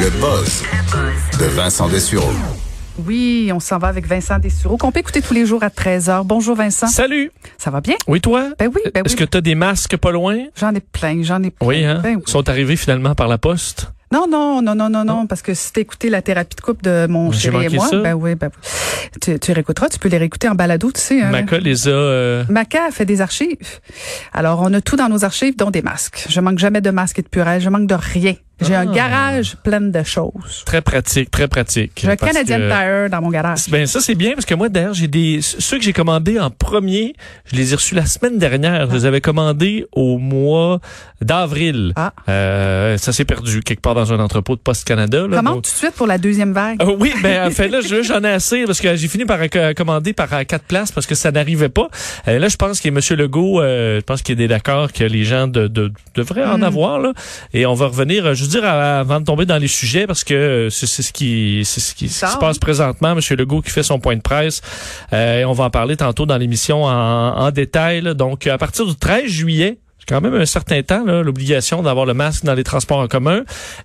Le buzz de Vincent Dessureau. Oui, on s'en va avec Vincent Dessureau, qu'on peut écouter tous les jours à 13h. Bonjour Vincent. Salut. Ça va bien? Oui, toi? Ben oui, ben Est-ce oui. que tu as des masques pas loin? J'en ai plein, j'en ai plein. Oui, hein? Ben oui. Ils sont arrivés finalement par la poste. Non, non, non, non, non, non, parce que si écouté la thérapie de couple de mon chéri et moi, ça. ben oui, ben oui. Tu, tu réécouteras, tu peux les réécouter en balado, tu sais. Hein? Maca les a... euh, Maca a fait des archives. Alors, on a tout dans nos archives, dont des masques. Je manque jamais de masques et de purée. Je manque de rien. J'ai un Ah. garage plein de choses. très pratique, très pratique. J'ai un Canadian que- Tire dans mon garage. Ben ça c'est bien parce que moi d'ailleurs j'ai des ceux que j'ai commandés en premier, je les ai reçus la semaine dernière. Je les avais commandés au mois d'avril. Ah. Euh, ça s'est perdu quelque part dans un entrepôt de Poste Canada. Là, Comment? donc- tout de suite pour la deuxième vague? Ah oui, ben en fait là, je- j'en ai assez parce que j'ai fini par commander par euh, quatre places parce que ça n'arrivait pas. Euh, là, je pense que Monsieur Legault, euh, je pense qu'il est d'accord que les gens de, de- devraient en Mm. avoir là. Et on va revenir, euh, veux dire, avant de tomber dans les sujets parce que euh, c'est ce qui, c'est ce qui, ce qui se passe présentement. Monsieur Legault qui fait son point de presse. Euh, et on va en parler tantôt dans l'émission en, en détail. là. Donc, à partir du 13 juillet. C'est quand même un certain temps, l'obligation d'avoir le masque dans les transports en commun.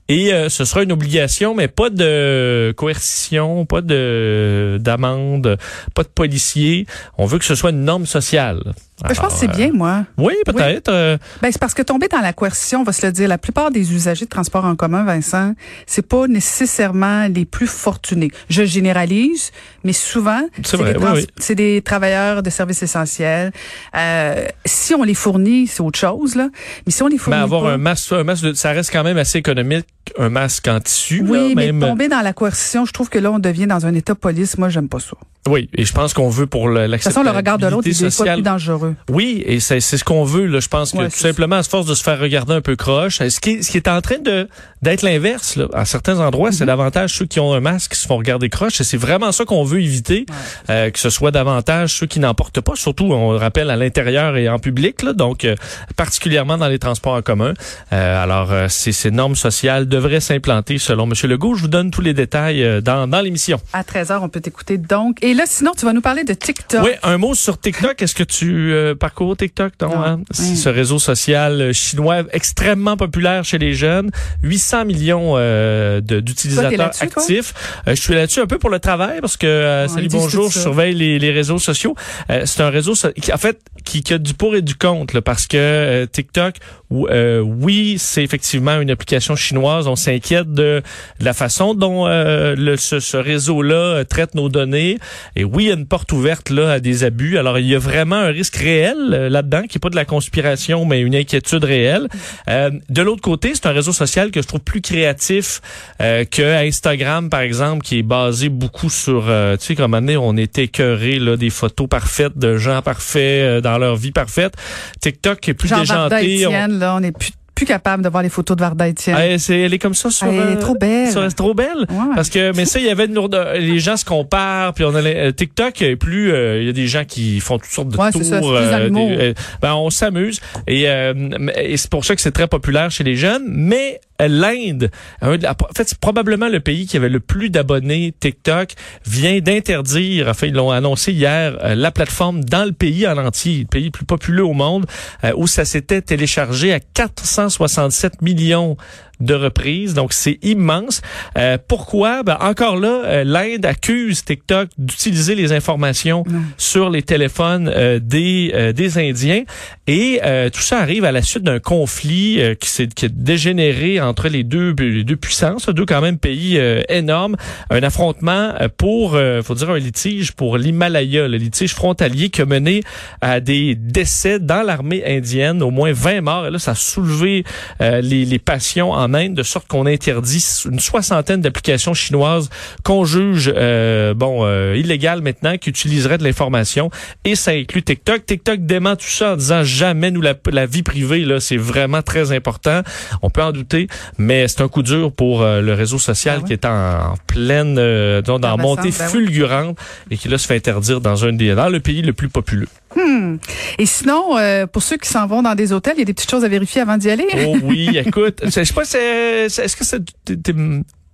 Et euh, ce sera une obligation, mais pas de coercition, pas de d'amende, pas de policier. On veut que ce soit une norme sociale. Ben, je pense que c'est bien, moi. euh, oui, peut-être. euh, Ben, c'est parce que tomber dans la coercition, on va se le dire, la plupart des usagers de transport en commun, Vincent, c'est pas nécessairement les plus fortunés. Je généralise, mais souvent, C'est des, oui, oui. des travailleurs de services essentiels. Euh, si on les fournit, c'est autre chose, là. Mais si on les fournit mais avoir pas, un masque, un masque, de- ça reste quand même assez économique, un masque en tissu. oui, là, mais même. tomber dans la coercition, je trouve que là, on devient dans un état police. Moi, j'aime pas ça. Oui, et je pense qu'on veut pour le- De toute façon, le regard de l'autre est des fois sociale. plus dangereux. Oui, et c'est c'est ce qu'on veut. Là. Je pense que Ouais, tout simplement, à force de se faire regarder un peu croche, ce qui, est- ce qui est en train de d'être l'inverse, là. à certains endroits, c'est davantage ceux qui ont un masque qui se font regarder croche. Et c'est vraiment ça qu'on veut éviter, euh, que ce soit davantage ceux qui n'en portent pas, surtout, on le rappelle, à l'intérieur et en public, là, donc euh, particulièrement dans les transports en commun. Euh, alors, euh, ces, ces normes sociales devraient s'implanter selon M. Legault. Je vous donne tous les détails euh, dans, dans l'émission. À 13h, on peut t'écouter donc. Et là, sinon, tu vas nous parler de TikTok. Oui, un mot sur TikTok. Est-ce que tu euh, parcours TikTok? Non, Non. hein? C'est ce réseau social euh, chinois extrêmement populaire chez les jeunes. 800 millions euh, d'utilisateurs actifs. Euh, je suis là-dessus un peu pour le travail parce que, euh, salut, bonjour, je surveille les, les réseaux sociaux. Euh, c'est un réseau so- qui, en fait, qui, qui a du pour et du contre là, parce que euh, TikTok, euh, oui, c'est effectivement une application chinoise. On s'inquiète de, de la façon dont euh, le, ce, ce réseau-là euh, traite nos données. Et oui, il y a une porte ouverte là à des abus. Alors, il y a vraiment un risque réel euh, là-dedans, qui est pas de la conspiration, mais une inquiétude réelle. Euh, de l'autre côté, c'est un réseau social que je trouve plus créatif que Instagram, par exemple, qui est basé beaucoup sur, tu sais, comme année, on est écœuré là des photos parfaites de gens parfaits euh, dans leur vie parfaite. TikTok est plus déjanté. on- là, on n'est plus, plus capable de voir les photos de Varda Étienne. Ah, c'est- elle est comme ça sur. Elle est euh, trop belle. sur- c'est trop belle. Ouais. Parce que, mais ça, il y avait une lourdeur. Les gens se comparent, puis on a les- euh, TikTok est plus. euh, Il y a des gens qui font toutes sortes de Ouais, tours. c'est ça, des- ben, on s'amuse et, euh, et c'est pour ça que c'est très populaire chez les jeunes. Mais l'Inde, en fait, c'est probablement le pays qui avait le plus d'abonnés TikTok, vient d'interdire. Enfin, ils l'ont annoncé hier euh, la plateforme dans le pays en entier, le pays le plus populeux au monde, euh, où ça s'était téléchargé à 467 millions de reprises. Donc, c'est immense. Euh, pourquoi? Ben, encore là, euh, l'Inde accuse TikTok d'utiliser les informations sur les téléphones euh, des, euh, des Indiens. Et euh, tout ça arrive à la suite d'un conflit euh, qui s'est qui a dégénéré entre les deux, les deux puissances, deux quand même pays euh, énormes. Un affrontement pour, euh, faut dire un litige pour l'Himalaya, le litige frontalier qui a mené à des décès dans l'armée indienne, au moins 20 morts. Et là, ça a soulevé euh, les, les passions en Inde, de sorte qu'on interdit une soixantaine d'applications chinoises qu'on juge euh, bon euh, illégales maintenant, qui utiliseraient de l'information. Et ça inclut TikTok. TikTok dément tout ça en disant jamais nous la, la vie privée, là, c'est vraiment très important. On peut en douter, mais c'est un coup dur pour euh, le réseau social Ah qui est en, en pleine euh, dans, dans montée ben fulgurante et qui là se fait interdire dans un des dans le pays le plus populeux. Hmm. Et sinon, euh, pour ceux qui s'en vont dans des hôtels, il y a des petites choses à vérifier avant d'y aller. Oh oui, écoute, je sais pas, c'est, est-ce que c'est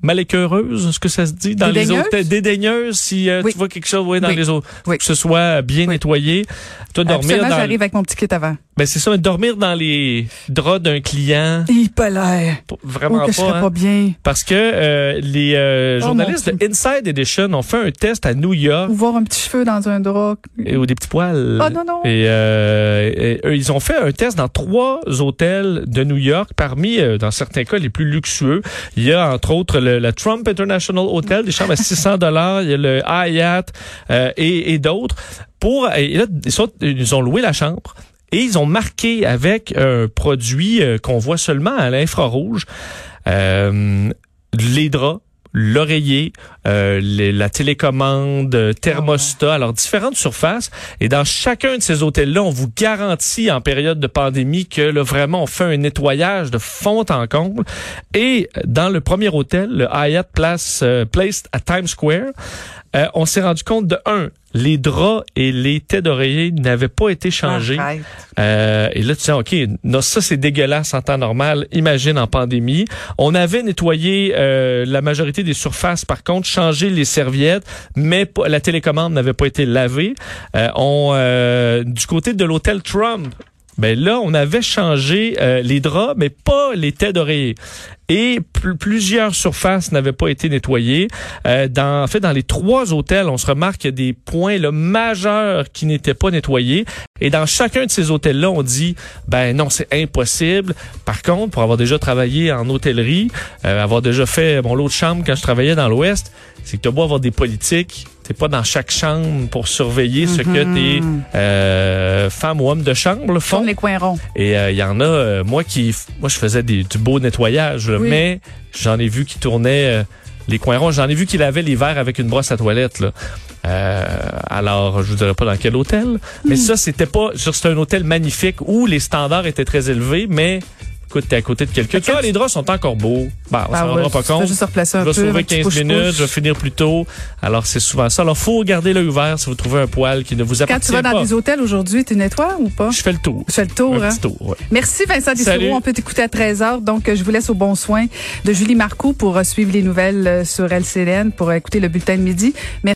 malécœureuse, est-ce que ça se dit dans les hôtels? Dédaigneuse si euh, Oui. tu vois quelque chose ouais, dans Oui. les autres Oui. que ce soit bien nettoyé. Toi dormir dans j'arrive avec mon petit kit avant. Ben c'est ça mais dormir dans les draps d'un client Hyper vraiment que je pas, serais hein. pas bien. parce que euh, les euh, Oh, journalistes de Inside Edition ont fait un test à New York Ou voir un petit cheveu dans un drap. et, ou des petits poils. Oh non, non. Et, euh, et, ils ont fait un test dans trois hôtels de New York, parmi, euh, dans certains cas, les plus luxueux. Il y a, entre autres, le, le Trump International Hotel, des chambres à 600 dollars. Il y a le Hyatt euh, et, et d'autres. Pour, et là, ils, sont- ils ont loué la chambre. Et ils ont marqué avec un produit euh, qu'on voit seulement à l'infrarouge euh, les draps, l'oreiller, euh, les- la télécommande, euh, thermostat, alors différentes surfaces. Et dans chacun de ces hôtels-là, on vous garantit en période de pandémie que là, vraiment on fait un nettoyage de fond en comble. Et dans le premier hôtel, le Hyatt Place, euh, Place à Times Square, euh, on s'est rendu compte de un, les draps et les têtes d'oreiller n'avaient pas été changés. Euh, et là, tu dis, OK, non, ça, c'est dégueulasse en temps normal. Imagine en pandémie. On avait nettoyé euh, la majorité des surfaces, par contre, changé les serviettes, mais la télécommande n'avait pas été lavée. Euh, on, euh, du côté de l'hôtel Trump, ben là, on avait changé euh, les draps, mais pas les têtes d'oreiller. Et pl- plusieurs surfaces n'avaient pas été nettoyées. Euh, dans, en fait, dans les trois hôtels, on se remarque qu'il y a des points là, majeurs qui n'étaient pas nettoyés. Et dans chacun de ces hôtels-là, on dit, ben non, c'est impossible. Par contre, pour avoir déjà travaillé en hôtellerie, euh, avoir déjà fait mon lot de chambre quand je travaillais dans l'Ouest, c'est que tu beau avoir des politiques. T'es pas dans chaque chambre pour surveiller ce que tes euh, femmes ou hommes de chambre là, font. Tourne les coins ronds. Et il y en a, euh, moi qui, moi je faisais des, du beau nettoyage, là, Oui. mais j'en ai vu qui tournaient euh, les coins ronds. J'en ai vu qui lavaient les verres avec une brosse à toilette. Là. Euh, alors, je vous dirais pas dans quel hôtel, mais ça c'était pas, c'était un hôtel magnifique où les standards étaient très élevés, mais écoute, t'es à côté de quelqu'un. Tu vois, les draps sont encore beaux. Bah, on Ah s'en ouais, rendra pas compte. juste replacer un Je vais peu. sauver un petit 15 push-push. minutes, je vais finir plus tôt. Alors, c'est souvent ça. Alors, faut garder l'œil ouvert si vous trouvez un poil qui ne vous Quand appartient tu vas dans pas. des hôtels aujourd'hui, tu nettoies ou pas? Je fais le tour. Je fais le tour, Un hein? petit tour, ouais. Merci Vincent Salut. Dessureau. On peut t'écouter à 13h. Donc, je vous laisse au bon soin de Julie Marcoux pour euh, suivre les nouvelles euh, sur LCN, pour euh, écouter le bulletin de midi. Merci